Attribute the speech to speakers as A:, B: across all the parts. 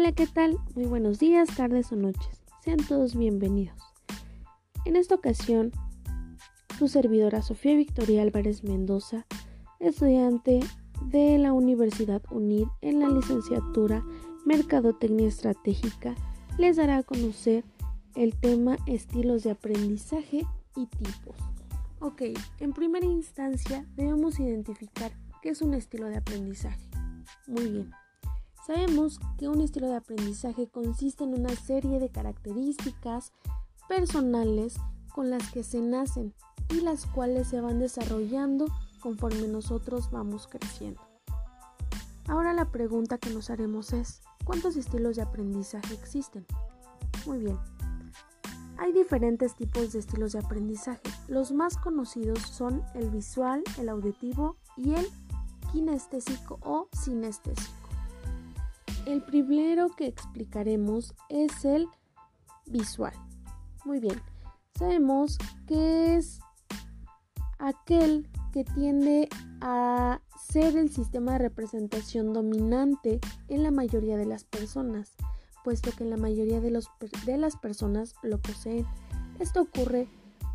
A: Hola, ¿qué tal? Muy buenos días, tardes o noches. Sean todos bienvenidos. En esta ocasión, su servidora Sofía Victoria Álvarez Mendoza, estudiante de la Universidad UNID en la licenciatura Mercadotecnia Estratégica, les dará a conocer el tema estilos de aprendizaje y tipos. Ok, en primera instancia debemos identificar qué es un estilo de aprendizaje. Muy bien. Sabemos que un estilo de aprendizaje consiste en una serie de características personales con las que se nacen y las cuales se van desarrollando conforme nosotros vamos creciendo. Ahora la pregunta que nos haremos es, ¿cuántos estilos de aprendizaje existen? Muy bien. Hay diferentes tipos de estilos de aprendizaje. Los más conocidos son el visual, el auditivo y el kinestésico o sinestésico. El primero que explicaremos es el visual. Muy bien, sabemos que es aquel que tiende a ser el sistema de representación dominante en la mayoría de las personas, puesto que la mayoría de, de las personas lo poseen. Esto ocurre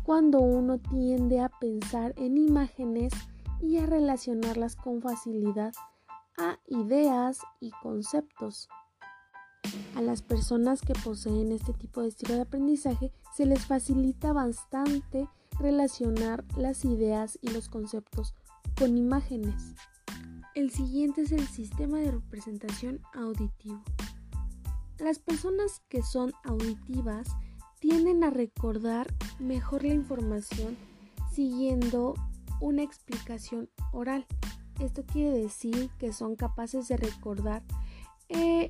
A: cuando uno tiende a pensar en imágenes y a relacionarlas con facilidad a ideas y conceptos. A las personas que poseen este tipo de estilo de aprendizaje se les facilita bastante relacionar las ideas y los conceptos con imágenes. El siguiente es el sistema de representación auditivo. Las personas que son auditivas tienden a recordar mejor la información siguiendo una explicación oral. Esto quiere decir que son capaces de recordar eh,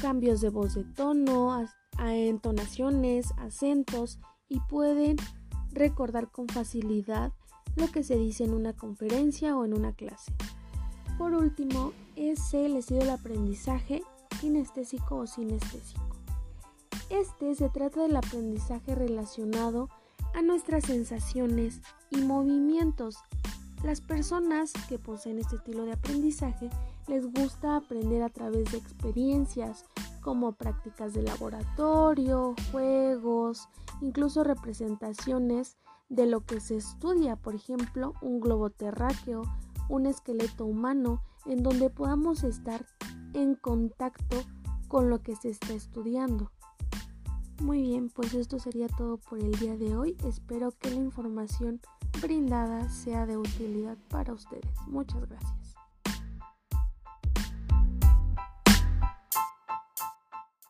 A: cambios de voz de tono, a, entonaciones, acentos y pueden recordar con facilidad lo que se dice en una conferencia o en una clase. Por último, es el estilo del aprendizaje kinestésico o sinestésico. Este se trata del aprendizaje relacionado a nuestras sensaciones y movimientos las personas que poseen este estilo de aprendizaje les gusta aprender a través de experiencias como prácticas de laboratorio, juegos, incluso representaciones de lo que se estudia, por ejemplo, un globo terráqueo, un esqueleto humano, en donde podamos estar en contacto con lo que se está estudiando. Muy bien, pues esto sería todo por el día de hoy. Espero que la información brindada sea de utilidad para ustedes. Muchas gracias.